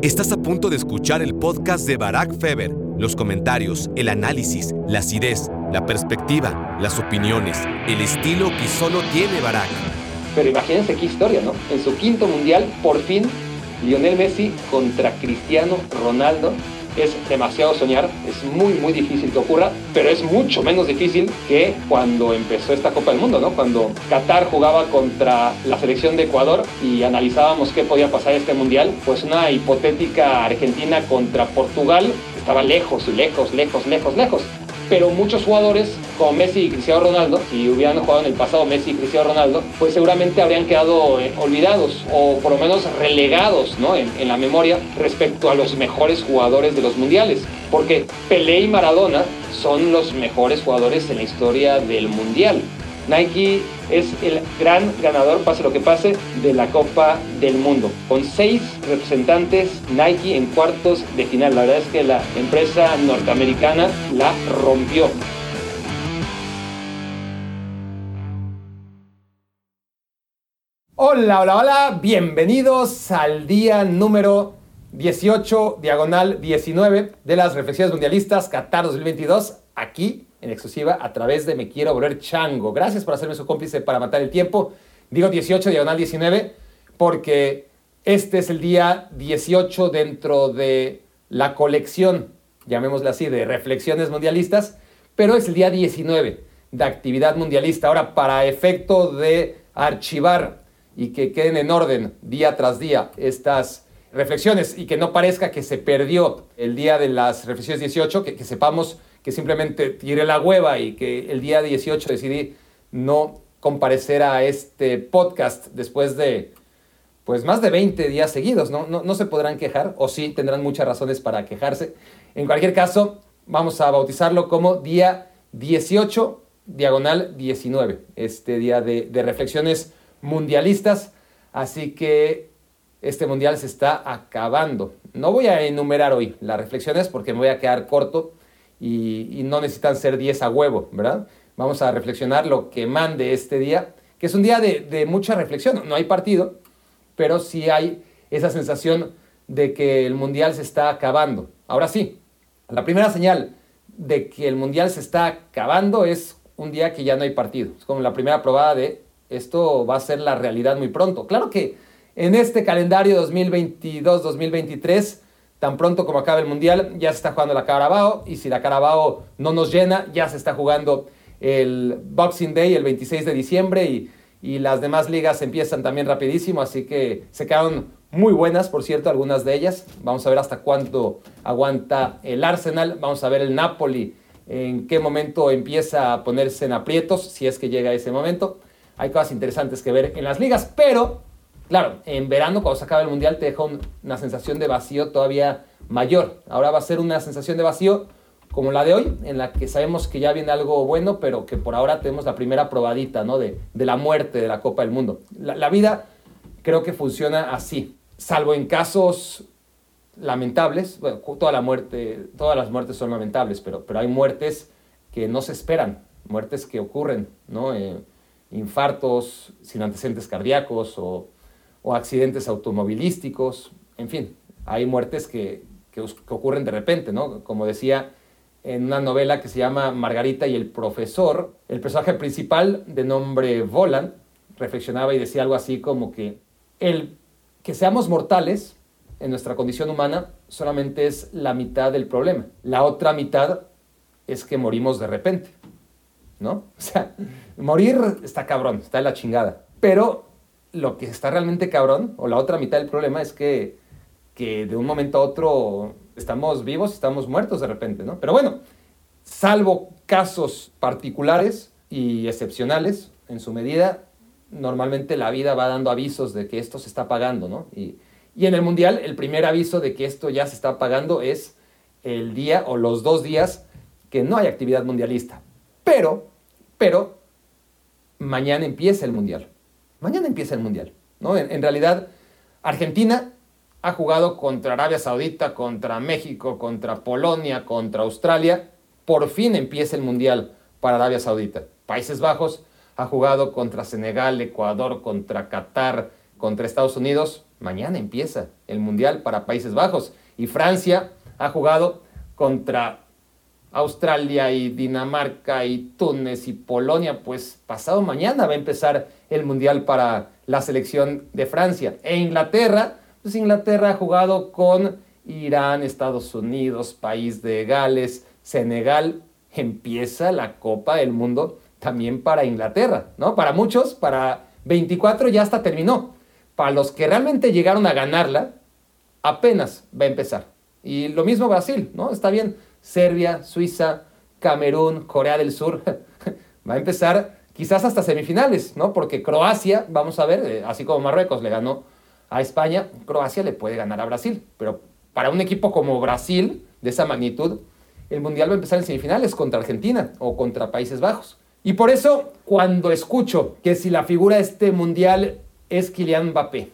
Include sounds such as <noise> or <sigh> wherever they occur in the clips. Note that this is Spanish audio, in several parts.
Estás a punto de escuchar el podcast de Barack Feber. Los comentarios, el análisis, la acidez, la perspectiva, las opiniones, el estilo que solo tiene Barack. Pero imagínense qué historia, ¿no? En su quinto mundial, por fin, Lionel Messi contra Cristiano Ronaldo es demasiado soñar, es muy muy difícil que ocurra, pero es mucho menos difícil que cuando empezó esta Copa del Mundo, ¿no? Cuando Qatar jugaba contra la selección de Ecuador y analizábamos qué podía pasar este mundial, pues una hipotética Argentina contra Portugal estaba lejos, lejos, lejos, lejos, lejos pero muchos jugadores como Messi y Cristiano Ronaldo, si hubieran jugado en el pasado Messi y Cristiano Ronaldo, pues seguramente habrían quedado eh, olvidados o por lo menos relegados ¿no? en, en la memoria respecto a los mejores jugadores de los mundiales. Porque Pelé y Maradona son los mejores jugadores en la historia del mundial. Nike es el gran ganador, pase lo que pase, de la Copa del Mundo. Con seis representantes Nike en cuartos de final. La verdad es que la empresa norteamericana la rompió. Hola, hola, hola, bienvenidos al día número 18, diagonal 19 de las reflexiones mundialistas Qatar 2022, aquí en exclusiva a través de Me Quiero Volver Chango. Gracias por hacerme su cómplice para matar el tiempo. Digo 18, diagonal 19, porque este es el día 18 dentro de la colección, llamémosla así, de reflexiones mundialistas, pero es el día 19 de actividad mundialista. Ahora, para efecto de archivar y que queden en orden día tras día estas reflexiones y que no parezca que se perdió el día de las reflexiones 18, que, que sepamos que simplemente tiré la hueva y que el día 18 decidí no comparecer a este podcast después de pues más de 20 días seguidos, ¿no? No, no se podrán quejar, o sí, tendrán muchas razones para quejarse. En cualquier caso, vamos a bautizarlo como día 18, diagonal 19, este día de, de reflexiones mundialistas. Así que este mundial se está acabando. No voy a enumerar hoy las reflexiones porque me voy a quedar corto y, no necesitan ser 10 a huevo, ¿verdad? Vamos a reflexionar lo que mande este día, que es un día de, de mucha reflexión. No hay partido, pero sí hay esa sensación de que el mundial se está acabando. Ahora sí, la primera señal de que el mundial se está acabando es un día que ya no hay partido. Es como la primera probada de esto va a ser la realidad muy pronto. Claro que en este calendario 2022-2023 Tan pronto como acabe el Mundial, ya se está jugando la Carabao y si la Carabao no nos llena, ya se está jugando el Boxing Day el 26 de diciembre y, y las demás ligas empiezan también rapidísimo, así que se quedaron muy buenas, por cierto, algunas de ellas. Vamos a ver hasta cuánto aguanta el Arsenal, vamos a ver el Napoli, en qué momento empieza a ponerse en aprietos, si es que llega ese momento. Hay cosas interesantes que ver en las ligas, pero Claro, en verano cuando se acaba el mundial te deja una sensación de vacío todavía mayor. Ahora va a ser una sensación de vacío como la de hoy, en la que sabemos que ya viene algo bueno, pero que por ahora tenemos la primera probadita ¿no? de, la muerte de la Copa del Mundo. La, vida creo que funciona así, salvo en casos lamentables, bueno, toda la muerte, todas las muertes son lamentables, pero, pero hay muertes que no se esperan, muertes que ocurren, ¿no? Eh, infartos sin antecedentes cardíacos o o accidentes automovilísticos, en fin, hay muertes que, que, ocurren de repente, ¿no? Como decía en una novela que se llama Margarita y el profesor, el personaje principal de nombre Volan reflexionaba y decía algo así como que el que seamos mortales en nuestra condición humana solamente es la mitad del problema. La otra mitad es que morimos de repente, ¿no? <laughs> O sea, morir está cabrón, está en la chingada. Pero lo que está realmente cabrón, o la otra mitad del problema es que, que de un momento a otro estamos vivos, estamos muertos de repente, ¿no? Pero bueno, salvo casos particulares y excepcionales en su medida, normalmente la vida va dando avisos de que esto se está pagando, ¿no? Y, y en el Mundial, el primer aviso de que esto ya se está pagando es el día o los dos días que no hay actividad mundialista. Pero, pero, mañana empieza el Mundial. Mañana empieza el Mundial. ¿no? En, realidad, Argentina ha jugado contra Arabia Saudita, contra México, contra Polonia, contra Australia. Por fin empieza el Mundial para Arabia Saudita. Países Bajos ha jugado contra Senegal, Ecuador, contra Qatar, contra Estados Unidos. Mañana empieza el Mundial para Países Bajos. Y Francia ha jugado contra Australia y Dinamarca y Túnez y Polonia, pues pasado mañana va a empezar el Mundial para la selección de Francia. E Inglaterra, pues Inglaterra ha jugado con Irán, Estados Unidos, País de Gales, Senegal. Empieza la Copa del Mundo también para Inglaterra, ¿no? Para muchos, para 24 ya hasta terminó. Para los que realmente llegaron a ganarla, apenas va a empezar. Y lo mismo Brasil, ¿no? Está bien, Serbia, Suiza, Camerún, Corea del Sur, <laughs> va a empezar quizás hasta semifinales, ¿no? Porque Croacia, vamos a ver, eh, así como Marruecos le ganó a España, Croacia le puede ganar a Brasil, pero para un equipo como Brasil, de esa magnitud, el Mundial va a empezar en semifinales contra Argentina o contra Países Bajos. Y por eso, cuando escucho que si la figura de este Mundial es Kylian Mbappé,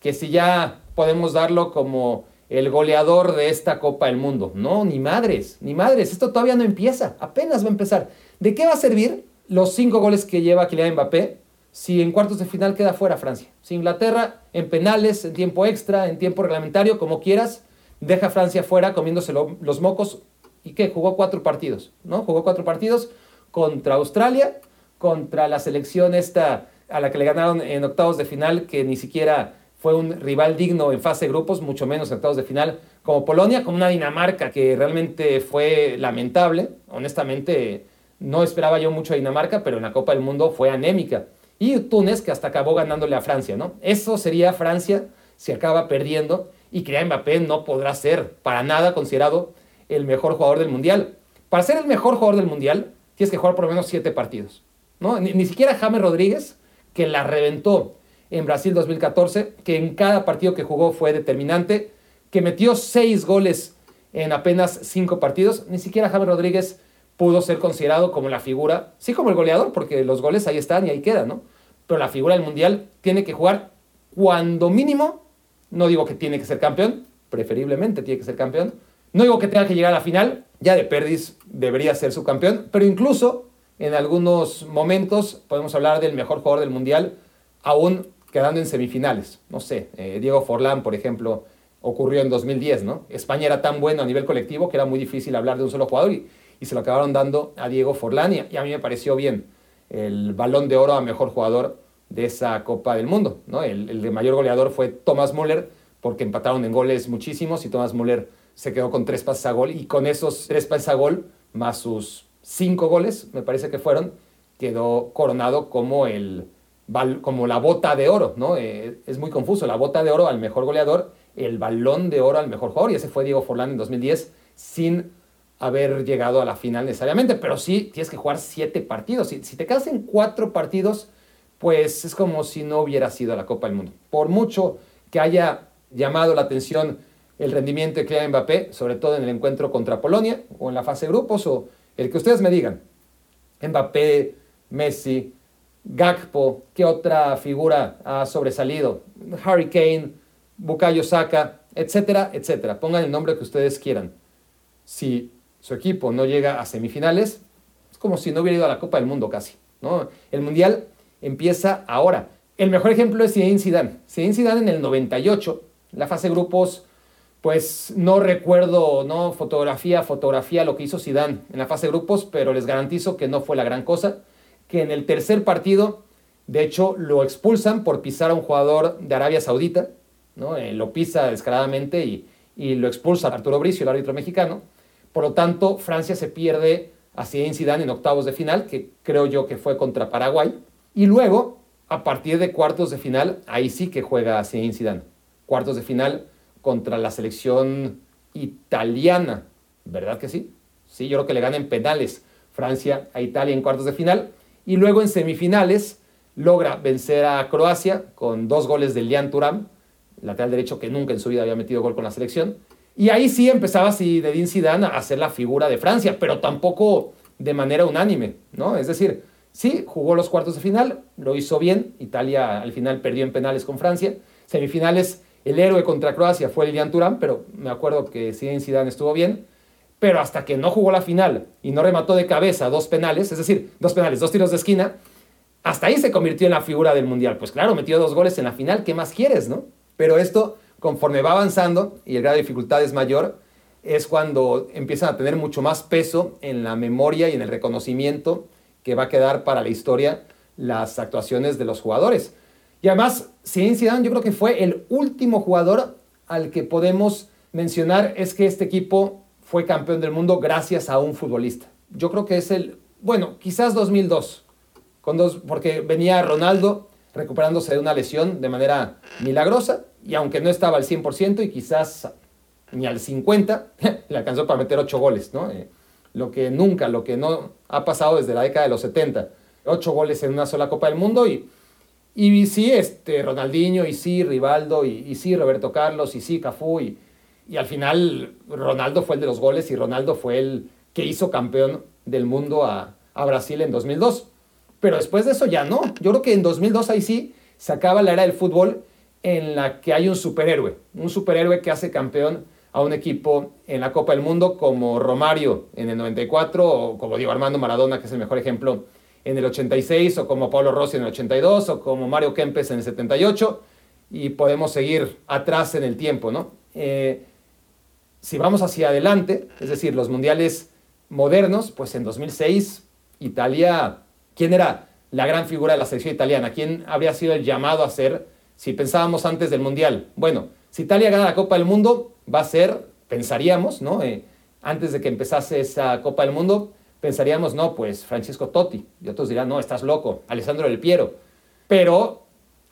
que si ya podemos darlo como el goleador de esta Copa del Mundo. No, ni madres, ni madres. Esto todavía no empieza, apenas va a empezar. ¿De qué va a servir los cinco goles que lleva Kylian Mbappé si en cuartos de final queda fuera Francia? Si Inglaterra en penales, en tiempo extra, en tiempo reglamentario, como quieras, deja Francia fuera comiéndose los mocos y que jugó cuatro partidos, ¿no? Jugó cuatro partidos contra Australia, contra la selección esta a la que le ganaron en octavos de final, que ni siquiera fue un rival digno en fase de grupos, mucho menos en octavos de final, como Polonia, como una Dinamarca que realmente fue lamentable. Honestamente, no esperaba yo mucho a Dinamarca, pero en la Copa del Mundo fue anémica. Y Túnez, que hasta acabó ganándole a Francia, ¿no? Eso sería Francia si acaba perdiendo y que Mbappé no podrá ser para nada considerado el mejor jugador del Mundial. Para ser el mejor jugador del Mundial, tienes que jugar por lo menos siete partidos. ¿no? Ni, ni siquiera James Rodríguez, que la reventó en Brasil 2014, que en cada partido que jugó fue determinante, que metió seis goles en apenas cinco partidos. Ni siquiera Javier Rodríguez pudo ser considerado como la figura, sí como el goleador, porque los goles ahí están y ahí quedan, ¿no? Pero la figura del Mundial tiene que jugar cuando mínimo, no digo que tiene que ser campeón, preferiblemente tiene que ser campeón, no digo que tenga que llegar a la final, ya de Perdis debería ser su campeón, pero incluso en algunos momentos podemos hablar del mejor jugador del Mundial, aún quedando en semifinales. No sé, eh, Diego Forlán, por ejemplo, ocurrió en 2010, ¿no? España era tan bueno a nivel colectivo que era muy difícil hablar de un solo jugador y, se lo acabaron dando a Diego Forlán y, a mí me pareció bien el balón de oro a mejor jugador de esa Copa del Mundo, ¿no? El, el mayor goleador fue Thomas Müller porque empataron en goles muchísimos y Thomas Müller se quedó con tres pases a gol y con esos tres pases a gol más sus cinco goles, me parece que fueron, quedó coronado como el como la bota de oro, ¿no? Eh, es muy confuso, la bota de oro al mejor goleador, el balón de oro al mejor jugador, y ese fue Diego Forlán en 2010, sin haber llegado a la final necesariamente, pero sí tienes que jugar siete partidos. Si, si te quedas en cuatro partidos, pues es como si no hubiera sido la Copa del Mundo. Por mucho que haya llamado la atención el rendimiento de Kylian Mbappé, sobre todo en el encuentro contra Polonia o en la fase de grupos, o el que ustedes me digan, Mbappé, Messi, Gakpo, ¿qué otra figura ha sobresalido? Harry Kane, Bukayo Saka, etcétera, etcétera. Pongan el nombre que ustedes quieran. Si su equipo no llega a semifinales, es como si no hubiera ido a la Copa del Mundo casi. ¿no? El Mundial empieza ahora. El mejor ejemplo es Zinedine Zidane. Zinedine Zidane en el 98, la fase de grupos, pues no recuerdo, no fotografía, fotografía lo que hizo Zidane en la fase de grupos, pero les garantizo que no fue la gran cosa que en el tercer partido, de hecho, lo expulsan por pisar a un jugador de Arabia Saudita, ¿no? Eh, lo pisa descaradamente y, lo expulsa Arturo Bricio, el árbitro mexicano. Por lo tanto, Francia se pierde a Zinedine Zidane en octavos de final, que creo yo que fue contra Paraguay. Y luego, a partir de cuartos de final, ahí sí que juega Zinedine Zidane. Cuartos de final contra la selección italiana. ¿Verdad que sí? Sí, yo creo que le ganan penales Francia a Italia en cuartos de final y luego en semifinales logra vencer a Croacia con dos goles de Lian Turam, lateral derecho que nunca en su vida había metido gol con la selección. Y ahí sí empezaba Dean Zidane a ser la figura de Francia, pero tampoco de manera unánime, ¿no? Es decir, sí, jugó los cuartos de final, lo hizo bien, Italia al final perdió en penales con Francia, semifinales el héroe contra Croacia fue Lilian Turán, pero me acuerdo que Zinedine Zidane estuvo bien, pero hasta que no jugó la final y no remató de cabeza dos penales, es decir, dos penales, dos tiros de esquina, hasta ahí se convirtió en la figura del Mundial. Pues claro, metió dos goles en la final, ¿qué más quieres, no? Pero esto, conforme va avanzando y el grado de dificultad es mayor, es cuando empiezan a tener mucho más peso en la memoria y en el reconocimiento que va a quedar para la historia las actuaciones de los jugadores. Y además, Zinedine Zidane yo creo que fue el último jugador al que podemos mencionar es que este equipo fue campeón del mundo gracias a un futbolista. Yo creo que es el, bueno, quizás 2002, con dos, porque venía Ronaldo recuperándose de una lesión de manera milagrosa y aunque no estaba al 100% y quizás ni al 50, <laughs> le alcanzó para meter 8 goles, ¿no? Eh, lo que nunca, lo que no ha pasado desde la década de los 70. 8 goles en una sola Copa del Mundo y, y sí, este, Ronaldinho, y sí, Rivaldo, y, sí, Roberto Carlos, y sí, Cafú, y, y al final Ronaldo fue el de los goles y Ronaldo fue el que hizo campeón del mundo a, a Brasil en 2002. Pero después de eso ya no. Yo creo que en 2002 ahí sí se acaba la era del fútbol en la que hay un superhéroe, un superhéroe que hace campeón a un equipo en la Copa del Mundo como Romario en el 94 o como Diego Armando Maradona, que es el mejor ejemplo en el 86, o como Pablo Rossi en el 82, o como Mario Kempes en el 78, y podemos seguir atrás en el tiempo, ¿no? Eh, si vamos hacia adelante, es decir, los mundiales modernos, pues en 2006 Italia, ¿quién era la gran figura de la selección italiana? ¿Quién habría sido el llamado a ser si pensábamos antes del mundial? Bueno, si Italia gana la Copa del Mundo, va a ser, pensaríamos, ¿no? Eh, antes de que empezase esa Copa del Mundo, pensaríamos, no, pues Francesco Totti. Y otros dirán, no, estás loco, Alessandro Del Piero. Pero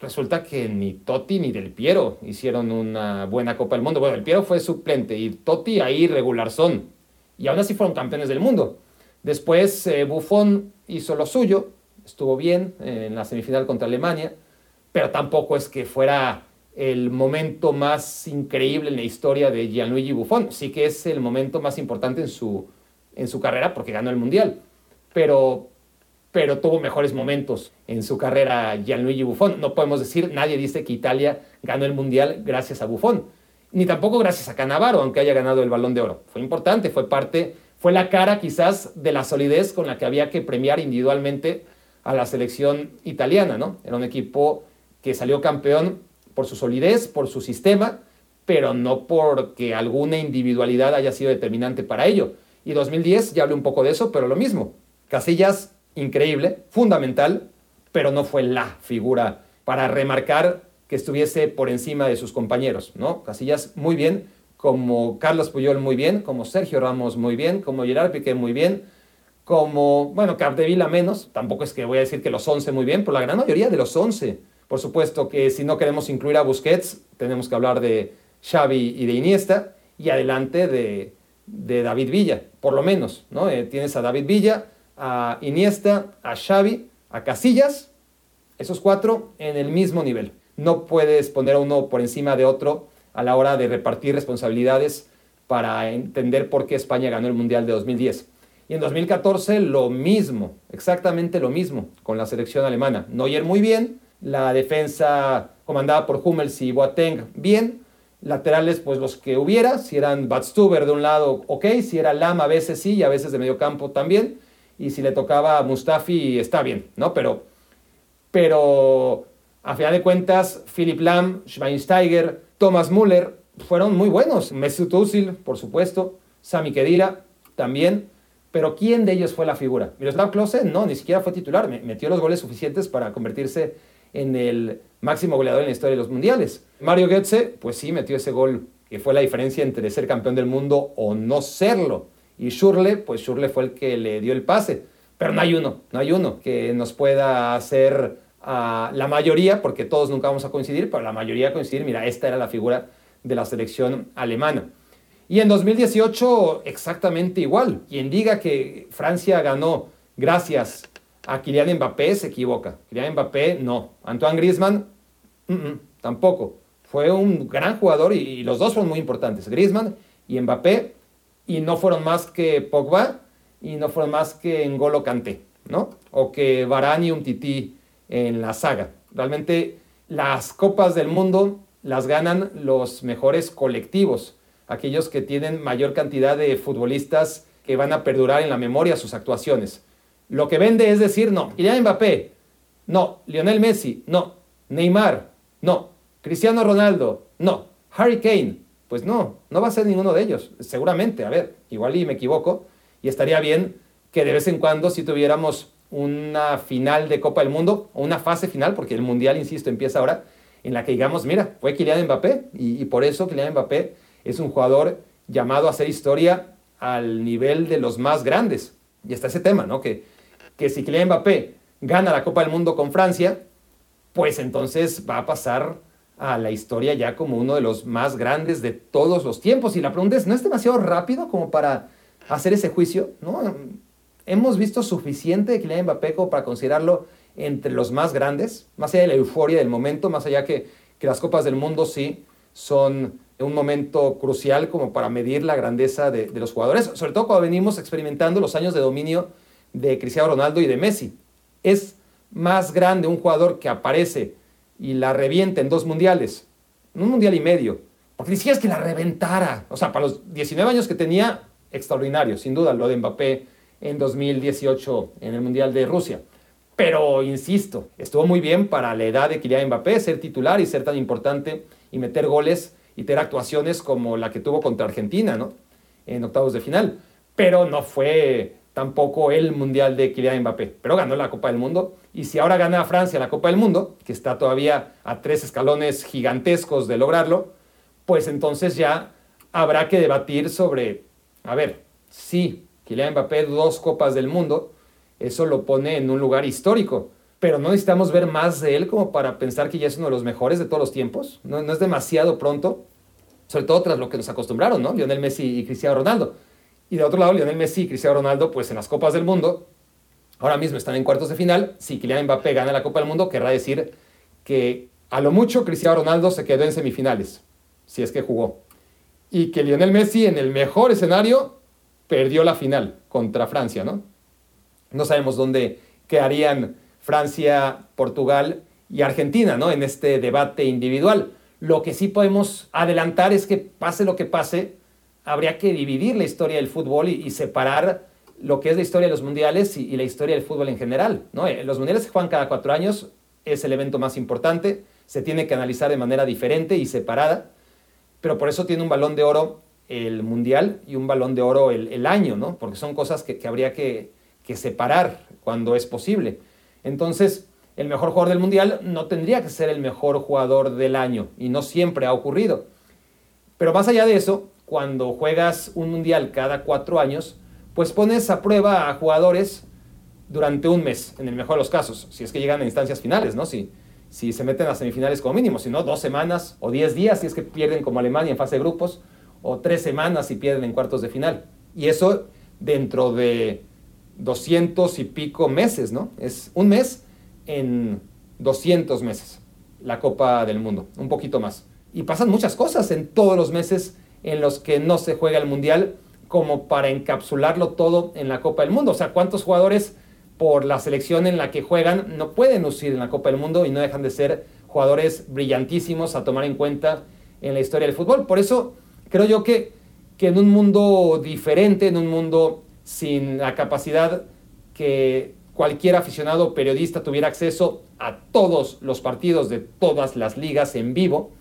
resulta que ni Totti ni Del Piero hicieron una buena Copa del Mundo. Bueno, Del Piero fue suplente y Totti ahí regular son. Y aún así fueron campeones del mundo. Después eh, Buffon hizo lo suyo, estuvo bien eh, en la semifinal contra Alemania, pero tampoco es que fuera el momento más increíble en la historia de Gianluigi Buffon. Sí que es el momento más importante en su en su carrera porque ganó el Mundial, pero, pero tuvo mejores momentos en su carrera Gianluigi Buffon. No podemos decir, nadie dice que Italia ganó el Mundial gracias a Buffon, ni tampoco gracias a Canavaro, aunque haya ganado el Balón de Oro. Fue importante, fue parte, fue la cara quizás de la solidez con la que había que premiar individualmente a la selección italiana, ¿no? Era un equipo que salió campeón por su solidez, por su sistema, pero no porque alguna individualidad haya sido determinante para ello. Y 2010, ya hablé un poco de eso, pero lo mismo. Casillas, increíble, fundamental, pero no fue la figura para remarcar que estuviese por encima de sus compañeros, ¿no? Casillas muy bien, como Carlos Puyol muy bien, como Sergio Ramos muy bien, como Gerard Piqué muy bien, como, bueno, Capdevila menos, tampoco es que voy a decir que los 11 muy bien, pero la gran mayoría de los 11. Por supuesto que si no queremos incluir a Busquets, tenemos que hablar de Xavi y de Iniesta, y adelante de, de David Villa, por lo menos, ¿no? Eh, tienes a David Villa, a Iniesta, a Xavi, a Casillas, esos cuatro en el mismo nivel. No puedes poner a uno por encima de otro a la hora de repartir responsabilidades para entender por qué España ganó el Mundial de 2010. Y en 2014 lo mismo, exactamente lo mismo con la selección alemana. Neuer muy bien, la defensa comandada por Hummels y Boateng bien, laterales, pues los que hubiera, si eran Batstuber de un lado, ok, si era Lam a veces sí y a veces de medio campo también, y si le tocaba a Mustafi está bien, ¿no? Pero, pero a final de cuentas, Philip Lam, Schweinsteiger, Thomas Müller fueron muy buenos, Mesut Özil, por supuesto, Sami Khedira también, pero ¿quién de ellos fue la figura? Miroslav Klose no, ni siquiera fue titular, metió los goles suficientes para convertirse en el máximo goleador en la historia de los mundiales. Mario Götze, pues sí, metió ese gol que fue la diferencia entre ser campeón del mundo o no serlo. Y Schurle, pues Schurle fue el que le dio el pase. Pero no hay uno, no hay uno que nos pueda hacer a la mayoría, porque todos nunca vamos a coincidir, pero la mayoría coincidir, mira, esta era la figura de la selección alemana. Y en 2018 exactamente igual. Quien diga que Francia ganó gracias a Kylian Mbappé se equivoca. Kylian Mbappé no. Antoine Griezmann tampoco. Fue un gran jugador y, los dos fueron muy importantes, Griezmann y Mbappé, y no fueron más que Pogba y no fueron más que N'Golo Kanté, ¿no? O que Varane y Umtiti en la saga. Realmente las copas del mundo las ganan los mejores colectivos, aquellos que tienen mayor cantidad de futbolistas que van a perdurar en la memoria sus actuaciones. Lo que vende es decir, no, Kylian Mbappé no. Lionel Messi, no. Neymar, no. Cristiano Ronaldo, no. Harry Kane, pues no, no va a ser ninguno de ellos, seguramente, a ver, igual y me equivoco, y estaría bien que de vez en cuando si tuviéramos una final de Copa del Mundo, o una fase final, porque el Mundial, insisto, empieza ahora, en la que digamos, mira, fue Kylian Mbappé, y, por eso Kylian Mbappé es un jugador llamado a hacer historia al nivel de los más grandes. Y está ese tema, ¿no? Que, que si Kylian Mbappé gana la Copa del Mundo con Francia, pues entonces va a pasar a la historia ya como uno de los más grandes de todos los tiempos. Y la pregunta es, ¿no es demasiado rápido como para hacer ese juicio? ¿No? Hemos visto suficiente de Kylian Mbappé como para considerarlo entre los más grandes, más allá de la euforia del momento, más allá que, que las Copas del Mundo sí son un momento crucial como para medir la grandeza de, de los jugadores, sobre todo cuando venimos experimentando los años de dominio de Cristiano Ronaldo y de Messi. Es más grande un jugador que aparece y la revienta en dos mundiales, un mundial y medio, porque es que la reventara, o sea, para los 19 años que tenía, extraordinario, sin duda, lo de Mbappé en 2018 en el Mundial de Rusia. Pero, insisto, estuvo muy bien para la edad de Kylian Mbappé ser titular y ser tan importante y meter goles y tener actuaciones como la que tuvo contra Argentina, ¿no? En octavos de final. Pero no fue tampoco el Mundial de Kylian Mbappé, pero ganó la Copa del Mundo. Y si ahora gana Francia la Copa del Mundo, que está todavía a tres escalones gigantescos de lograrlo, pues entonces ya habrá que debatir sobre, a ver, sí, Kylian Mbappé dos Copas del Mundo, eso lo pone en un lugar histórico, pero no necesitamos ver más de él como para pensar que ya es uno de los mejores de todos los tiempos. No, no es demasiado pronto, sobre todo tras lo que nos acostumbraron, ¿no? Lionel Messi y Cristiano Ronaldo. Y de otro lado, Lionel Messi y Cristiano Ronaldo, pues en las Copas del Mundo, ahora mismo están en cuartos de final. Si Kylian Mbappé gana la Copa del Mundo, querrá decir que a lo mucho Cristiano Ronaldo se quedó en semifinales, si es que jugó. Y que Lionel Messi, en el mejor escenario, perdió la final contra Francia, ¿no? No sabemos dónde quedarían Francia, Portugal y Argentina, ¿no? En este debate individual. Lo que sí podemos adelantar es que pase lo que pase, habría que dividir la historia del fútbol y, separar lo que es la historia de los mundiales y, la historia del fútbol en general. ¿no? Eh, los mundiales se juegan cada cuatro años, es el evento más importante, se tiene que analizar de manera diferente y separada, pero por eso tiene un balón de oro el mundial y un balón de oro el, año, ¿no? porque son cosas que, habría que, que separar cuando es posible. Entonces, el mejor jugador del mundial no tendría que ser el mejor jugador del año y no siempre ha ocurrido. Pero más allá de eso, cuando juegas un mundial cada cuatro años, pues pones a prueba a jugadores durante un mes, en el mejor de los casos, si es que llegan a instancias finales, ¿no? Si, si se meten a semifinales como mínimo, si no, dos semanas o diez días si es que pierden como Alemania en fase de grupos, o tres semanas si pierden en cuartos de final. Y eso dentro de 200 y pico meses, ¿no? Es un mes en 200 meses, la Copa del Mundo, un poquito más. Y pasan muchas cosas en todos los meses en los que no se juega el Mundial como para encapsularlo todo en la Copa del Mundo. O sea, ¿cuántos jugadores por la selección en la que juegan no pueden lucir en la Copa del Mundo y no dejan de ser jugadores brillantísimos a tomar en cuenta en la historia del fútbol? Por eso creo yo que, que en un mundo diferente, en un mundo sin la capacidad que cualquier aficionado periodista tuviera acceso a todos los partidos de todas las ligas en vivo,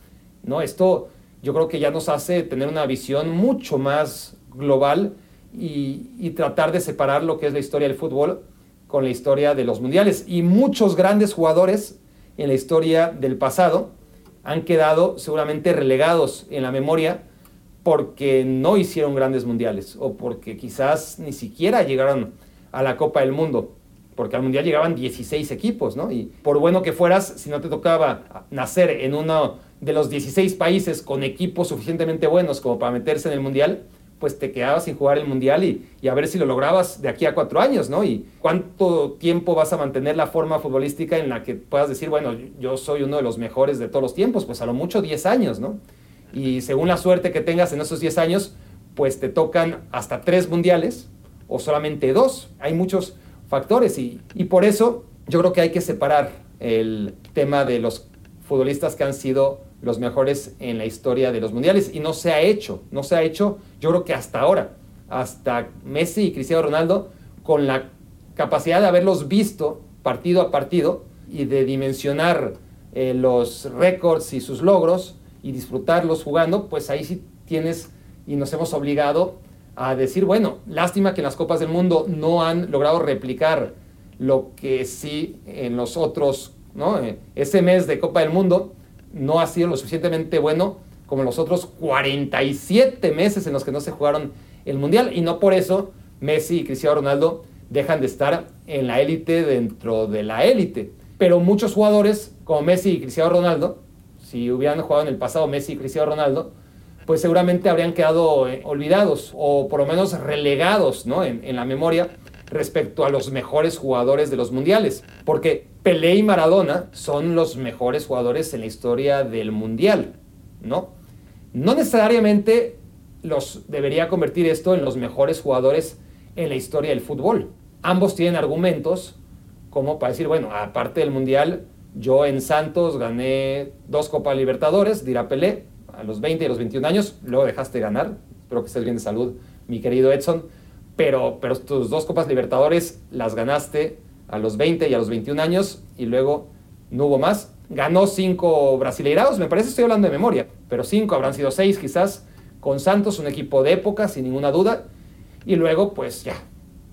¿no? Esto yo creo que ya nos hace tener una visión mucho más global y, tratar de separar lo que es la historia del fútbol con la historia de los mundiales. Y muchos grandes jugadores en la historia del pasado han quedado seguramente relegados en la memoria porque no hicieron grandes mundiales o porque quizás ni siquiera llegaron a la Copa del Mundo, porque al mundial llegaban 16 equipos, ¿no? Y por bueno que fueras, si no te tocaba nacer en uno de los 16 países con equipos suficientemente buenos como para meterse en el Mundial, pues te quedabas sin jugar el Mundial y, a ver si lo lograbas de aquí a cuatro años, ¿no? Y cuánto tiempo vas a mantener la forma futbolística en la que puedas decir, bueno, yo soy uno de los mejores de todos los tiempos, pues a lo mucho 10 años, ¿no? Y según la suerte que tengas en esos 10 años, pues te tocan hasta tres mundiales o solamente dos. Hay muchos factores y, y por eso yo creo que hay que separar el tema de los futbolistas que han sido los mejores en la historia de los mundiales y no se ha hecho, no se ha hecho, yo creo que hasta ahora, hasta Messi y Cristiano Ronaldo, con la capacidad de haberlos visto partido a partido, y de dimensionar eh, los récords y sus logros y disfrutarlos jugando, pues ahí sí tienes y nos hemos obligado a decir, bueno, lástima que en las Copas del Mundo no han logrado replicar lo que sí en los otros, ¿no? Eh, ese mes de Copa del Mundo no ha sido lo suficientemente bueno como los otros 47 meses en los que no se jugaron el Mundial y no por eso Messi y Cristiano Ronaldo dejan de estar en la élite dentro de la élite. Pero muchos jugadores como Messi y Cristiano Ronaldo, si hubieran jugado en el pasado Messi y Cristiano Ronaldo, pues seguramente habrían quedado eh, olvidados o por lo menos relegados ¿no? en, en la memoria respecto a los mejores jugadores de los mundiales. Porque Pelé y Maradona son los mejores jugadores en la historia del mundial, ¿no? No necesariamente los debería convertir esto en los mejores jugadores en la historia del fútbol. Ambos tienen argumentos como para decir, bueno, aparte del mundial, yo en Santos gané dos Copas Libertadores, dirá Pelé, a los 20 y a los 21 años, luego dejaste de ganar, espero que estés bien de salud, mi querido Edson, pero, pero tus dos Copas Libertadores las ganaste a los 20 y a los 21 años y luego no hubo más. Ganó cinco brasileirados, me parece estoy hablando de memoria, pero cinco, habrán sido seis quizás, con Santos, un equipo de época, sin ninguna duda. Y luego, pues ya,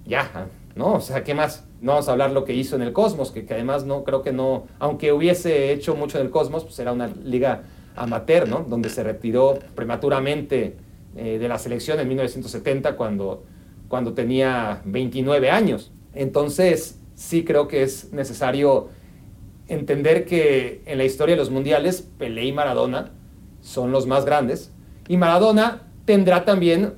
ya, ¿no? O sea, ¿qué más? No vamos a hablar lo que hizo en el Cosmos, que, además no, creo que no, aunque hubiese hecho mucho en el Cosmos, pues era una liga amateur, ¿no? Donde se retiró prematuramente eh, de la selección en 1970 cuando, cuando tenía 29 años. Entonces, sí creo que es necesario entender que en la historia de los mundiales, Pelé y Maradona son los más grandes. Y Maradona tendrá también,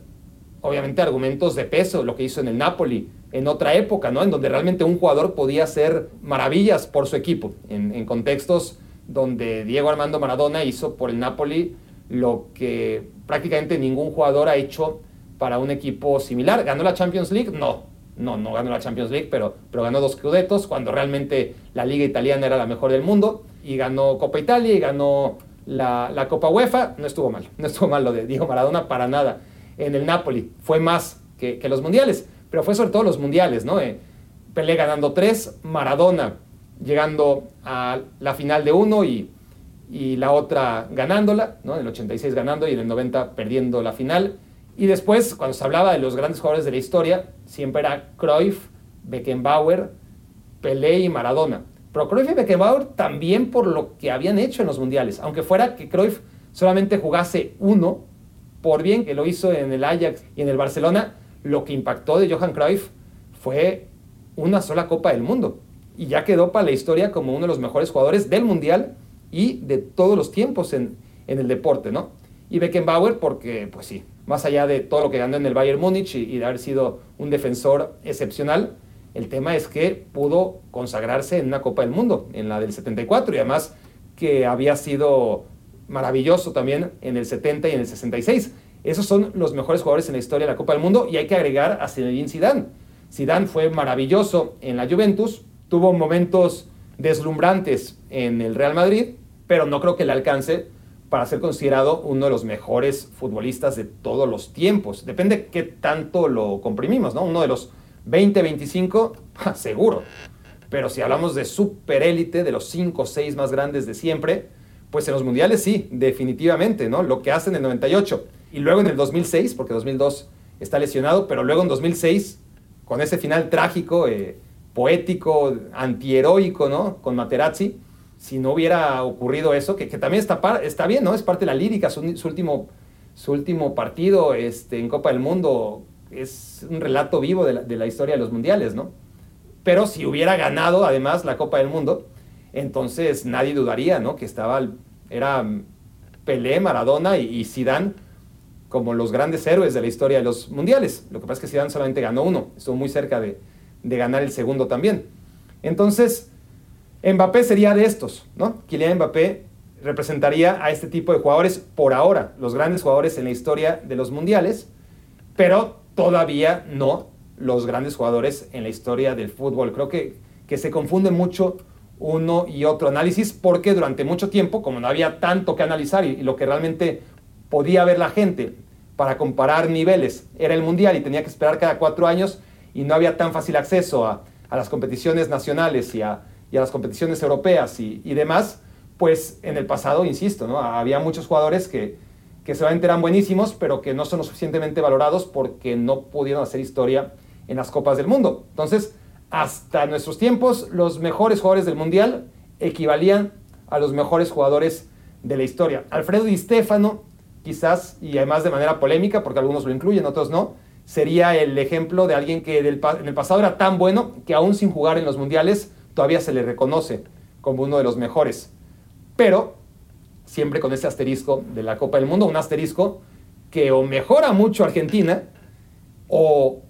obviamente, argumentos de peso, lo que hizo en el Napoli, en otra época, ¿no? En donde realmente un jugador podía hacer maravillas por su equipo, en, contextos donde Diego Armando Maradona hizo por el Napoli lo que prácticamente ningún jugador ha hecho para un equipo similar. ¿Ganó la Champions League? No, no, no ganó la Champions League, pero, pero ganó dos Scudettos cuando realmente la liga italiana era la mejor del mundo y ganó Copa Italia y ganó la, la, Copa UEFA. No estuvo mal, no estuvo mal lo de Diego Maradona para nada en el Napoli. Fue más que, que los mundiales, pero fue sobre todo los mundiales, ¿no? Eh, Pelé ganando tres, Maradona llegando a la final de uno y, y la otra ganándola, ¿no? En el 86 ganando y en el 90 perdiendo la final. Y después, cuando se hablaba de los grandes jugadores de la historia, siempre era Cruyff, Beckenbauer, Pelé y Maradona. Pero Cruyff y Beckenbauer también por lo que habían hecho en los mundiales. Aunque fuera que Cruyff solamente jugase uno, por bien que lo hizo en el Ajax y en el Barcelona, lo que impactó de Johan Cruyff fue una sola Copa del Mundo. Y ya quedó para la historia como uno de los mejores jugadores del mundial y de todos los tiempos en, en el deporte, ¿no? Y Beckenbauer porque, pues sí, más allá de todo lo que ganó en el Bayern Múnich y, de haber sido un defensor excepcional, el tema es que pudo consagrarse en una Copa del Mundo, en la del 74, y además que había sido maravilloso también en el 70 y en el 66. Esos son los mejores jugadores en la historia de la Copa del Mundo y hay que agregar a Zinedine Zidane. Zidane fue maravilloso en la Juventus, tuvo momentos deslumbrantes en el Real Madrid, pero no creo que le alcance para ser considerado uno de los mejores futbolistas de todos los tiempos. Depende qué tanto lo comprimimos, ¿no? Uno de los 20, 25, <laughs> seguro. Pero si hablamos de superélite, de los 5 o 6 más grandes de siempre, pues en los mundiales sí, definitivamente, ¿no? Lo que hace en el 98 y luego en el 2006, porque 2002 está lesionado, pero luego en 2006, con ese final trágico, eh, poético, antiheroico, ¿no? Con Materazzi, si no hubiera ocurrido eso, que, también está, está bien, ¿no? Es parte de la lírica, su, último, su último partido este, en Copa del Mundo es un relato vivo de la, de la, historia de los mundiales, ¿no? Pero si hubiera ganado además la Copa del Mundo, entonces nadie dudaría, ¿no? Que estaba, era Pelé, Maradona y, y Zidane como los grandes héroes de la historia de los mundiales. Lo que pasa es que Zidane solamente ganó uno, estuvo muy cerca de, de ganar el segundo también. Entonces, Mbappé sería de estos, ¿no? Kylian Mbappé representaría a este tipo de jugadores por ahora, los grandes jugadores en la historia de los mundiales, pero todavía no los grandes jugadores en la historia del fútbol. Creo que, que se confunde mucho uno y otro análisis porque durante mucho tiempo, como no había tanto que analizar y, y lo que realmente podía ver la gente para comparar niveles era el mundial y tenía que esperar cada cuatro años y no había tan fácil acceso a, a las competiciones nacionales y a y a las competiciones europeas y, demás, pues en el pasado, insisto, ¿no? había muchos jugadores que, que seguramente eran buenísimos, pero que no son lo suficientemente valorados porque no pudieron hacer historia en las Copas del Mundo. Entonces, hasta nuestros tiempos, los mejores jugadores del Mundial equivalían a los mejores jugadores de la historia. Alfredo Di Stefano, quizás, y además de manera polémica, porque algunos lo incluyen, otros no, sería el ejemplo de alguien que en el pasado era tan bueno que aún sin jugar en los mundiales todavía se le reconoce como uno de los mejores. Pero siempre con ese asterisco de la Copa del Mundo, un asterisco que o mejora mucho Argentina o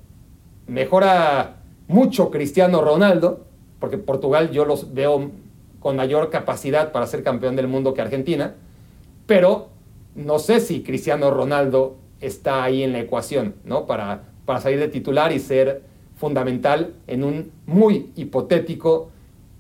mejora mucho Cristiano Ronaldo, porque Portugal yo los veo con mayor capacidad para ser campeón del mundo que Argentina, pero no sé si Cristiano Ronaldo está ahí en la ecuación, ¿no? Para, para salir de titular y ser fundamental en un muy hipotético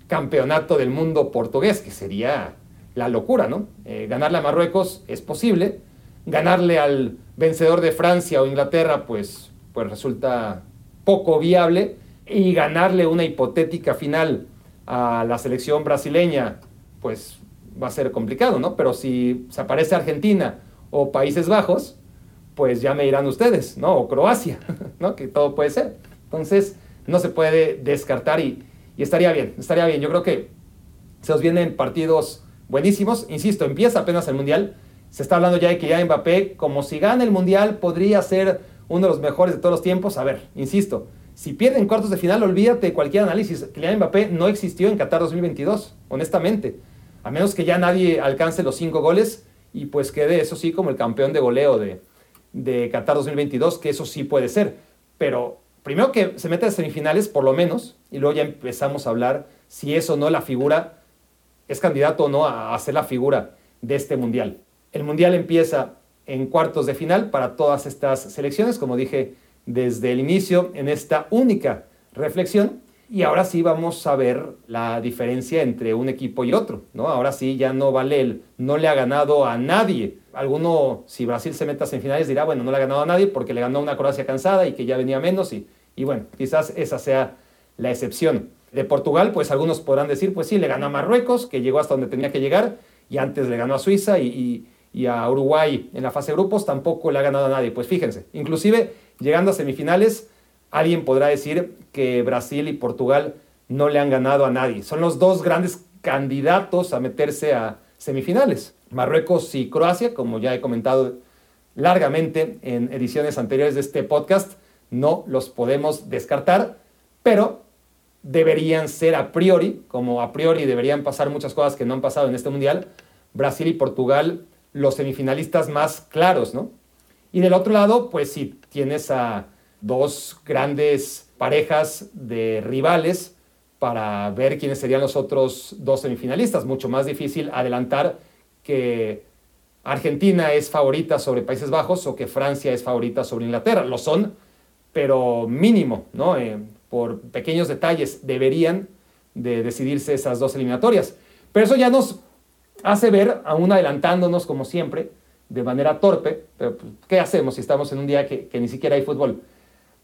campeonato del mundo portugués, que sería la locura, ¿no? Eh, ganarle a Marruecos es posible, ganarle al vencedor de Francia o Inglaterra, pues, pues resulta poco viable, y ganarle una hipotética final a la selección brasileña, pues va a ser complicado, ¿no? Pero si se aparece Argentina o Países Bajos, pues ya me dirán ustedes, ¿no? O Croacia, <laughs> ¿no? Que todo puede ser. Entonces, no se puede descartar y, y estaría bien, estaría bien. Yo creo que se nos vienen partidos buenísimos. Insisto, empieza apenas el Mundial. Se está hablando ya de que ya Mbappé, como si gana el Mundial, podría ser uno de los mejores de todos los tiempos. A ver, insisto, si pierden cuartos de final, olvídate de cualquier análisis. Kylian Mbappé no existió en Qatar 2022, honestamente. A menos que ya nadie alcance los cinco goles y pues quede, eso sí, como el campeón de goleo de, de Qatar 2022, que eso sí puede ser. Pero primero que se meta a semifinales, por lo menos, y luego ya empezamos a hablar si es o no la figura, es candidato o no a, a ser la figura de este mundial. El mundial empieza en cuartos de final para todas estas selecciones, como dije desde el inicio, en esta única reflexión. Y ahora sí vamos a ver la diferencia entre un equipo y otro, ¿no? Ahora sí ya no vale el no le ha ganado a nadie. Alguno, si Brasil se meta en finales, dirá, bueno, no le ha ganado a nadie porque le ganó una Croacia cansada y que ya venía menos y, y bueno, quizás esa sea la excepción. De Portugal, pues algunos podrán decir, pues sí, le ganó a Marruecos, que llegó hasta donde tenía que llegar, y antes le ganó a Suiza y, a Uruguay en la fase de grupos, tampoco le ha ganado a nadie. Pues fíjense, inclusive llegando a semifinales, alguien podrá decir que Brasil y Portugal no le han ganado a nadie. Son los dos grandes candidatos a meterse a semifinales. Marruecos y Croacia, como ya he comentado largamente en ediciones anteriores de este podcast, no los podemos descartar, pero deberían ser a priori, como a priori deberían pasar muchas cosas que no han pasado en este mundial, Brasil y Portugal los semifinalistas más claros, ¿no? Y del otro lado, pues si tienes a dos grandes parejas de rivales para ver quiénes serían los otros dos semifinalistas. Mucho más difícil adelantar que Argentina es favorita sobre Países Bajos o que Francia es favorita sobre Inglaterra. Lo son, pero mínimo, ¿no? Eh, por pequeños detalles deberían de decidirse esas dos eliminatorias. Pero eso ya nos hace ver, aún adelantándonos como siempre, de manera torpe, pero pues, ¿qué hacemos si estamos en un día que, que ni siquiera hay fútbol?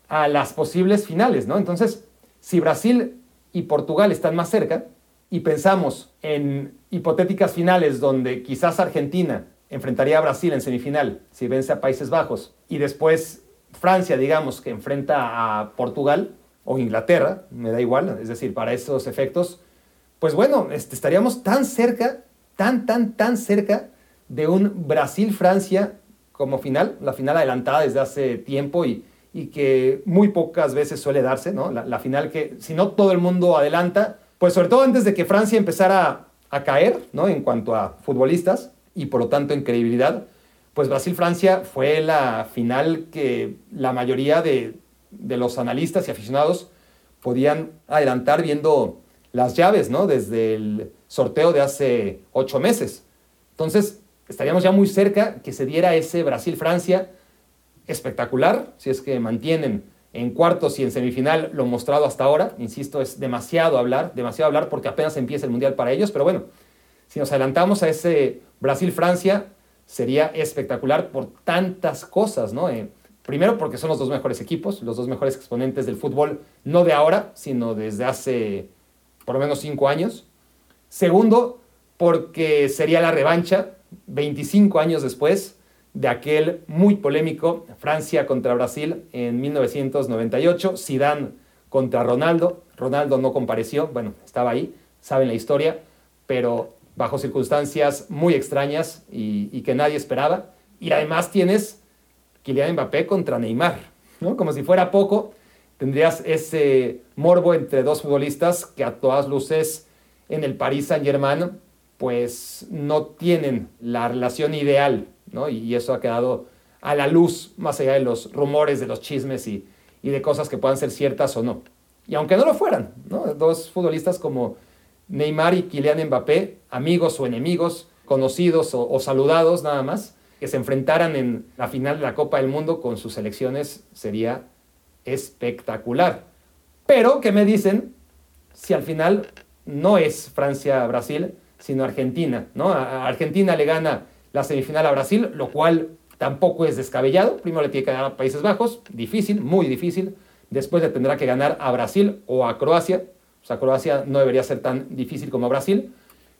A las posibles finales, ¿no? Entonces, si Brasil y Portugal están más cerca y pensamos en hipotéticas finales donde quizás Argentina enfrentaría a Brasil en semifinal si vence a Países Bajos y después Francia, digamos, que enfrenta a Portugal o Inglaterra, me da igual, es decir, para esos efectos, pues bueno, este, estaríamos tan cerca, tan, tan, tan cerca de un Brasil-Francia como final, la final adelantada desde hace tiempo y, que muy pocas veces suele darse, ¿no? La, final que, si no todo el mundo adelanta, pues sobre todo antes de que Francia empezara a, caer, ¿no? En cuanto a futbolistas y por lo tanto en credibilidad, pues Brasil-Francia fue la final que la mayoría de, de los analistas y aficionados podían adelantar viendo las llaves, ¿no? Desde el sorteo de hace ocho meses. Entonces, estaríamos ya muy cerca que se diera ese Brasil-Francia espectacular, si es que mantienen en cuartos y en semifinal lo mostrado hasta ahora. Insisto, es demasiado hablar, demasiado hablar porque apenas empieza el Mundial para ellos, pero bueno, si nos adelantamos a ese Brasil-Francia, sería espectacular por tantas cosas, ¿no? Eh, primero porque son los dos mejores equipos, los dos mejores exponentes del fútbol, no de ahora, sino desde hace por lo menos cinco años. Segundo, porque sería la revancha 25 años después de aquel muy polémico Francia contra Brasil en 1998, Zidane contra Ronaldo. Ronaldo no compareció, bueno, estaba ahí, saben la historia, pero bajo circunstancias muy extrañas y, que nadie esperaba. Y además tienes Kylian Mbappé contra Neymar, ¿no? Como si fuera poco, tendrías ese morbo entre dos futbolistas que a todas luces en el Paris Saint-Germain pues no tienen la relación ideal, ¿no? Y eso ha quedado a la luz más allá de los rumores, de los chismes y, y de cosas que puedan ser ciertas o no. Y aunque no lo fueran, ¿no? Dos futbolistas como Neymar y Kylian Mbappé, amigos o enemigos, conocidos o, saludados nada más, que se enfrentaran en la final de la Copa del Mundo con sus selecciones sería espectacular. Pero, ¿qué me dicen si al final no es Francia-Brasil, sino Argentina? ¿no? A Argentina le gana la semifinal a Brasil, lo cual tampoco es descabellado. Primero le tiene que ganar a Países Bajos, difícil, muy difícil. Después le tendrá que ganar a Brasil o a Croacia, o sea, Croacia no debería ser tan difícil como Brasil,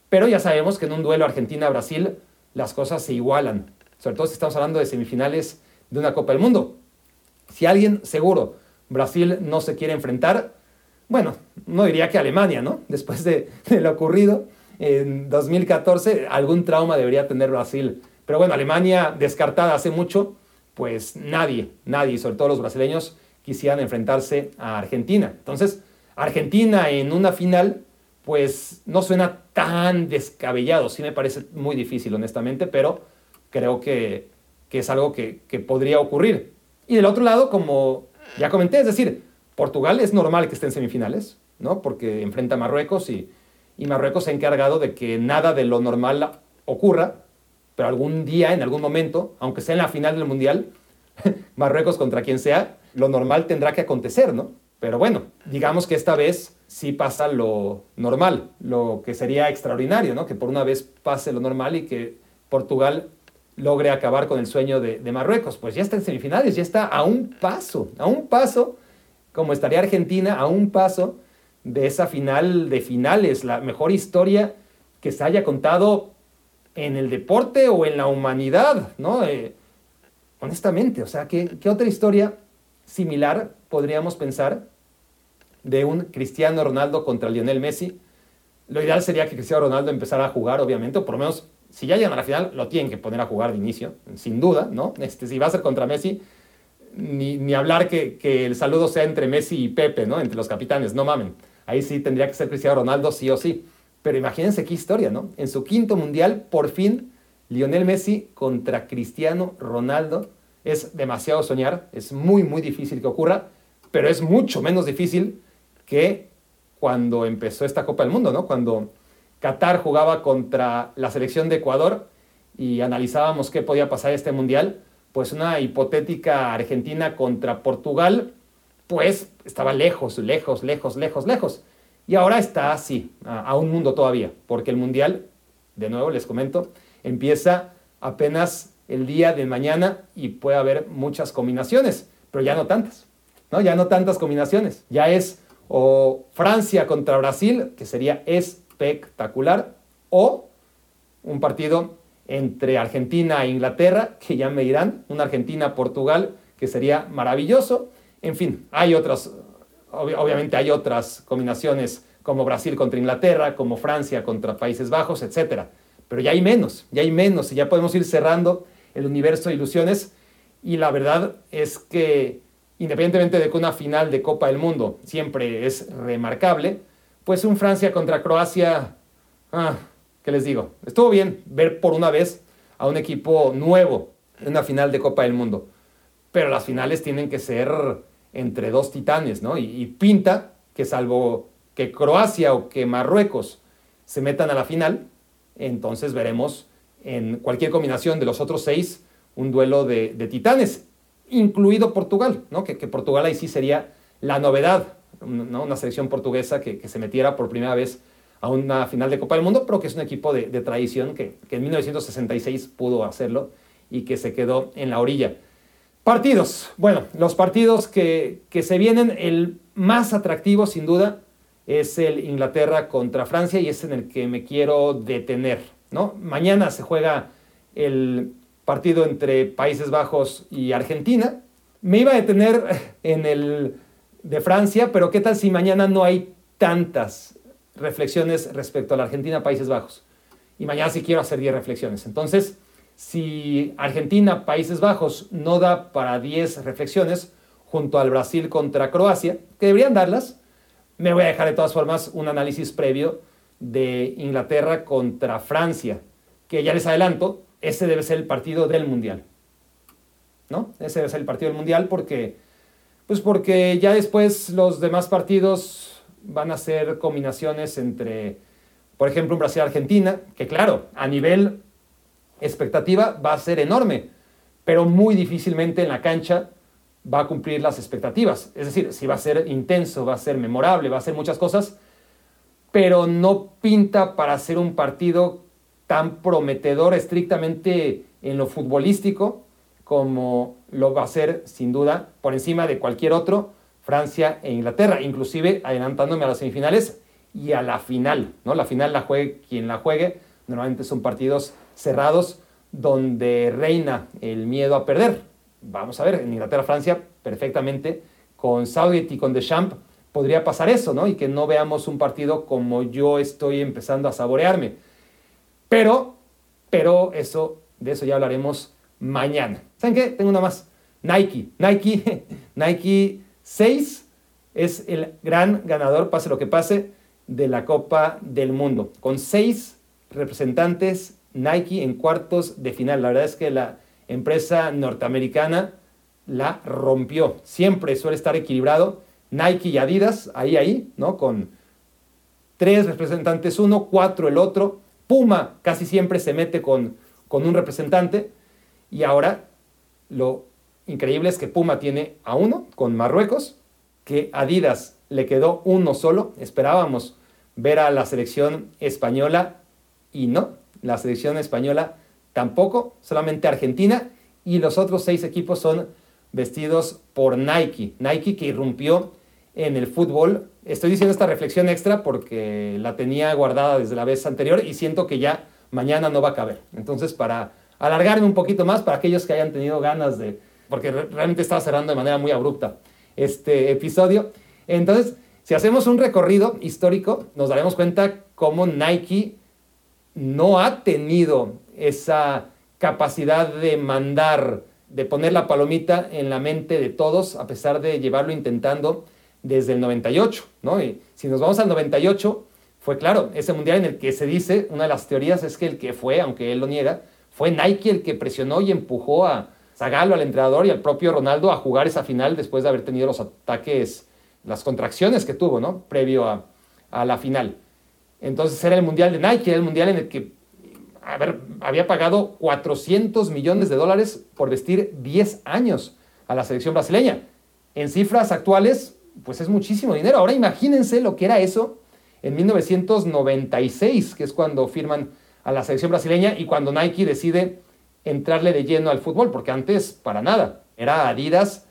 pero ya sabemos que en un duelo Argentina-Brasil las cosas se igualan, sobre todo si estamos hablando de semifinales de una Copa del Mundo. Si alguien seguro Brasil no se quiere enfrentar, bueno, no diría que Alemania, ¿no? <laughs> Después de, lo ocurrido en 2014, algún trauma debería tener Brasil. Pero bueno, Alemania descartada hace mucho, pues nadie, nadie, sobre todo los brasileños, quisieran enfrentarse a Argentina. Entonces, Argentina en una final, pues no suena tan descabellado. Sí me parece muy difícil, honestamente, pero creo que, es algo que, podría ocurrir. Y del otro lado, como ya comenté, es decir, Portugal es normal que esté en semifinales, ¿no? Porque enfrenta a Marruecos y, y Marruecos se ha encargado de que nada de lo normal ocurra, pero algún día, en algún momento, aunque sea en la final del Mundial, <laughs> Marruecos contra quien sea, lo normal tendrá que acontecer, ¿no? Pero bueno, digamos que esta vez sí pasa lo normal, lo que sería extraordinario, ¿no? Que por una vez pase lo normal y que Portugal logre acabar con el sueño de, Marruecos. Pues ya está en semifinales, ya está a un paso, a un paso, como estaría Argentina, a un paso de esa final de finales, la mejor historia que se haya contado en el deporte o en la humanidad, ¿no? Eh, honestamente, o sea, ¿qué, ¿qué otra historia similar podríamos pensar de un Cristiano Ronaldo contra Lionel Messi. Lo ideal sería que Cristiano Ronaldo empezara a jugar, obviamente, o por lo menos si ya llegan a la final, lo tienen que poner a jugar de inicio, sin duda, ¿no? Este, si va a ser contra Messi, ni, hablar que, que, el saludo sea entre Messi y Pepe, ¿no? Entre los capitanes, no mamen. Ahí sí tendría que ser Cristiano Ronaldo, sí o sí. Pero imagínense qué historia, ¿no? En su quinto mundial, por fin, Lionel Messi contra Cristiano Ronaldo. Es demasiado soñar, es muy, muy difícil que ocurra, pero es mucho menos difícil que cuando empezó esta Copa del Mundo, ¿no? Cuando Qatar jugaba contra la selección de Ecuador y analizábamos qué podía pasar este mundial, pues una hipotética Argentina contra Portugal, pues estaba lejos, lejos, lejos, lejos, lejos. Y ahora está así, a, un mundo todavía, porque el mundial, de nuevo les comento, empieza apenas el día de mañana y puede haber muchas combinaciones, pero ya no tantas, ¿no? Ya no tantas combinaciones, ya es o Francia contra Brasil, que sería espectacular, o un partido entre Argentina e Inglaterra, que ya me dirán, una Argentina-Portugal, que sería maravilloso. En fin, hay otras, obviamente hay otras combinaciones como Brasil contra Inglaterra, como Francia contra Países Bajos, etc. Pero ya hay menos, ya hay menos y ya podemos ir cerrando el universo de ilusiones. Y la verdad es que independientemente de que una final de Copa del Mundo siempre es remarcable, pues un Francia contra Croacia, ah, ¿qué les digo? Estuvo bien ver por una vez a un equipo nuevo en una final de Copa del Mundo, pero las finales tienen que ser entre dos titanes, ¿no? Y, pinta que salvo que Croacia o que Marruecos se metan a la final, entonces veremos en cualquier combinación de los otros seis un duelo de titanes incluido Portugal, ¿no? que, Portugal ahí sí sería la novedad, ¿no? una selección portuguesa que, se metiera por primera vez a una final de Copa del Mundo, pero que es un equipo de, tradición que, en 1966 pudo hacerlo y que se quedó en la orilla. Partidos. Bueno, los partidos que, que se vienen, el más atractivo sin duda es el Inglaterra contra Francia y es en el que me quiero detener. ¿no? Mañana se juega el partido entre Países Bajos y Argentina. Me iba a detener en el de Francia, pero ¿qué tal si mañana no hay tantas reflexiones respecto a la Argentina Países Bajos? Y mañana sí quiero hacer 10 reflexiones. Entonces, si Argentina Países Bajos no da para 10 reflexiones junto al Brasil contra Croacia, que deberían darlas, me voy a dejar de todas formas un análisis previo de Inglaterra contra Francia, que ya les adelanto, ese debe ser el partido del Mundial. ¿No? Ese debe ser el partido del Mundial porque, pues porque ya después los demás partidos van a ser combinaciones entre, por ejemplo, un Brasil-Argentina, que claro, a nivel expectativa va a ser enorme, pero muy difícilmente en la cancha va a cumplir las expectativas. Es decir, si va a ser intenso, va a ser memorable, va a ser muchas cosas, pero no pinta para ser un partido tan prometedor estrictamente en lo futbolístico como lo va a ser sin duda por encima de cualquier otro Francia e Inglaterra, inclusive adelantándome a las semifinales y a la final, ¿no? La final la juegue quien la juegue, normalmente son partidos cerrados donde reina el miedo a perder. Vamos a ver, en Inglaterra-Francia perfectamente con Southgate y con Deschamps podría pasar eso, ¿no? Y que no veamos un partido como yo estoy empezando a saborearme. Pero, pero eso, de eso ya hablaremos mañana. ¿Saben qué? Tengo una más. Nike. Nike, <laughs> Nike 6 es el gran ganador, pase lo que pase, de la Copa del Mundo. Con seis representantes Nike en cuartos de final. La verdad es que la empresa norteamericana la rompió. Siempre suele estar equilibrado. Nike y Adidas, ahí, ahí, ¿no? Con tres representantes uno, cuatro el otro. Puma casi siempre se mete con, con un representante. Y ahora lo increíble es que Puma tiene a uno con Marruecos, que Adidas le quedó uno solo. Esperábamos ver a la selección española y no, la selección española tampoco, solamente Argentina y los otros seis equipos son vestidos por Nike. Nike que irrumpió en el fútbol. Estoy diciendo esta reflexión extra porque la tenía guardada desde la vez anterior y siento que ya mañana no va a caber. Entonces, para alargarme un poquito más, para aquellos que hayan tenido ganas de, porque realmente estaba cerrando de manera muy abrupta este episodio. Entonces, si hacemos un recorrido histórico, nos daremos cuenta cómo Nike no ha tenido esa capacidad de mandar, de poner la palomita en la mente de todos, a pesar de llevarlo intentando desde el 98, ¿no? Y si nos vamos al 98, fue claro, ese mundial en el que se dice, una de las teorías es que el que fue, aunque él lo niega, fue Nike el que presionó y empujó a Zagallo, al entrenador y al propio Ronaldo a jugar esa final después de haber tenido los ataques, las contracciones que tuvo, ¿no? Previo a, a la final. Entonces era el mundial de Nike, era el mundial en el que a ver, había pagado 400 millones de dólares por vestir 10 años a la selección brasileña. En cifras actuales, pues es muchísimo dinero. Ahora imagínense lo que era eso en 1996, que es cuando firman a la selección brasileña y cuando Nike decide entrarle de lleno al fútbol, porque antes para nada, era Adidas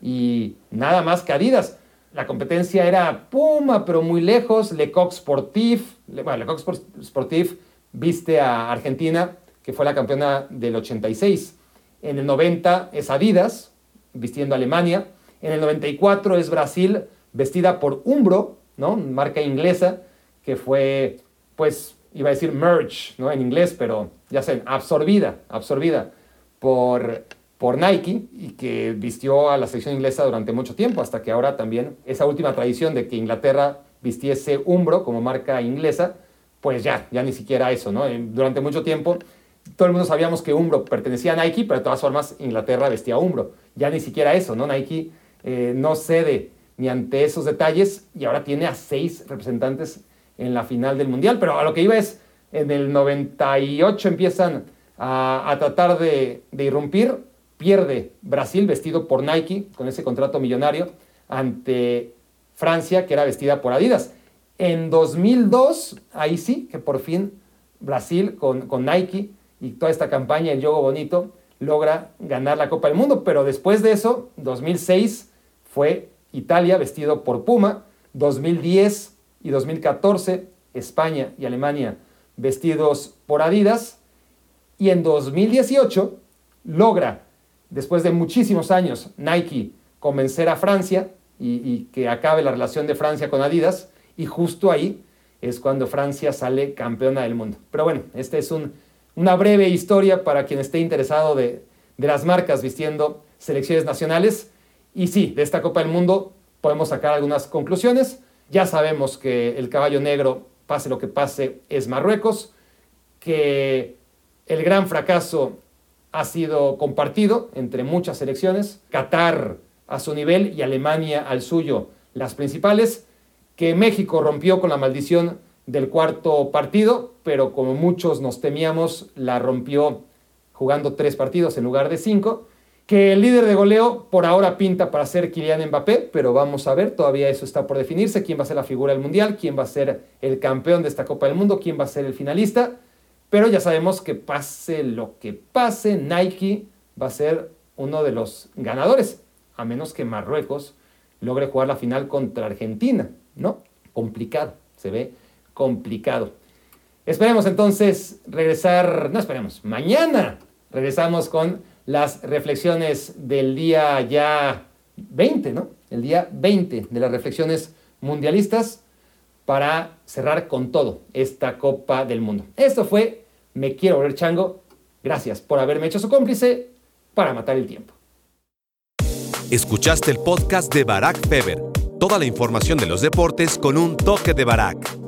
y nada más que Adidas. La competencia era Puma, pero muy lejos, Lecoq Sportif, bueno, Lecoq Sportif viste a Argentina, que fue la campeona del 86. En el 90 es Adidas, vistiendo a Alemania. En el 94 es Brasil, vestida por Umbro, ¿no? Marca inglesa, que fue, pues, iba a decir merge, ¿no? En inglés, pero ya saben, absorbida, absorbida por, por Nike y que vistió a la selección inglesa durante mucho tiempo, hasta que ahora también esa última tradición de que Inglaterra vistiese Umbro como marca inglesa, pues ya, ya ni siquiera eso, ¿no? Durante mucho tiempo todo el mundo sabíamos que Umbro pertenecía a Nike, pero de todas formas Inglaterra vestía Umbro. Ya ni siquiera eso, ¿no? Nike eh, no cede ni ante esos detalles y ahora tiene a seis representantes en la final del Mundial. Pero a lo que iba es, en el 98 empiezan a, tratar de, de irrumpir, pierde Brasil vestido por Nike con ese contrato millonario ante Francia que era vestida por Adidas. En 2002, ahí sí, que por fin Brasil con, con Nike y toda esta campaña, el Yogo Bonito, logra ganar la Copa del Mundo. Pero después de eso, 2006 fue Italia vestido por Puma, 2010 y 2014 España y Alemania vestidos por Adidas. Y en 2018 logra, después de muchísimos años, Nike convencer a Francia y, que acabe la relación de Francia con Adidas. Y justo ahí es cuando Francia sale campeona del mundo. Pero bueno, esta es una breve historia para quien esté interesado de, de las marcas vistiendo selecciones nacionales. Y sí, de esta Copa del Mundo podemos sacar algunas conclusiones. Ya sabemos que el caballo negro, pase lo que pase, es Marruecos, que el gran fracaso ha sido compartido entre muchas selecciones, Qatar a su nivel y Alemania al suyo, las principales, que México rompió con la maldición del cuarto partido, pero como muchos nos temíamos, la rompió jugando tres partidos en lugar de cinco que el líder de goleo por ahora pinta para ser Kylian Mbappé, pero vamos a ver, todavía eso está por definirse, quién va a ser la figura del Mundial, quién va a ser el campeón de esta Copa del Mundo, quién va a ser el finalista, pero ya sabemos que pase lo que pase, Nike va a ser uno de los ganadores, a menos que Marruecos logre jugar la final contra Argentina, ¿no? Complicado, se ve complicado. Esperemos entonces regresar, no esperemos, mañana regresamos con las reflexiones del día ya 20, ¿no? El día 20 de las reflexiones mundialistas para cerrar con todo esta Copa del Mundo. Esto fue Me Quiero Volver Chango. Gracias por haberme hecho su cómplice para matar el tiempo. Escuchaste el podcast de Barack Feber. Toda la información de los deportes con un toque de Barack.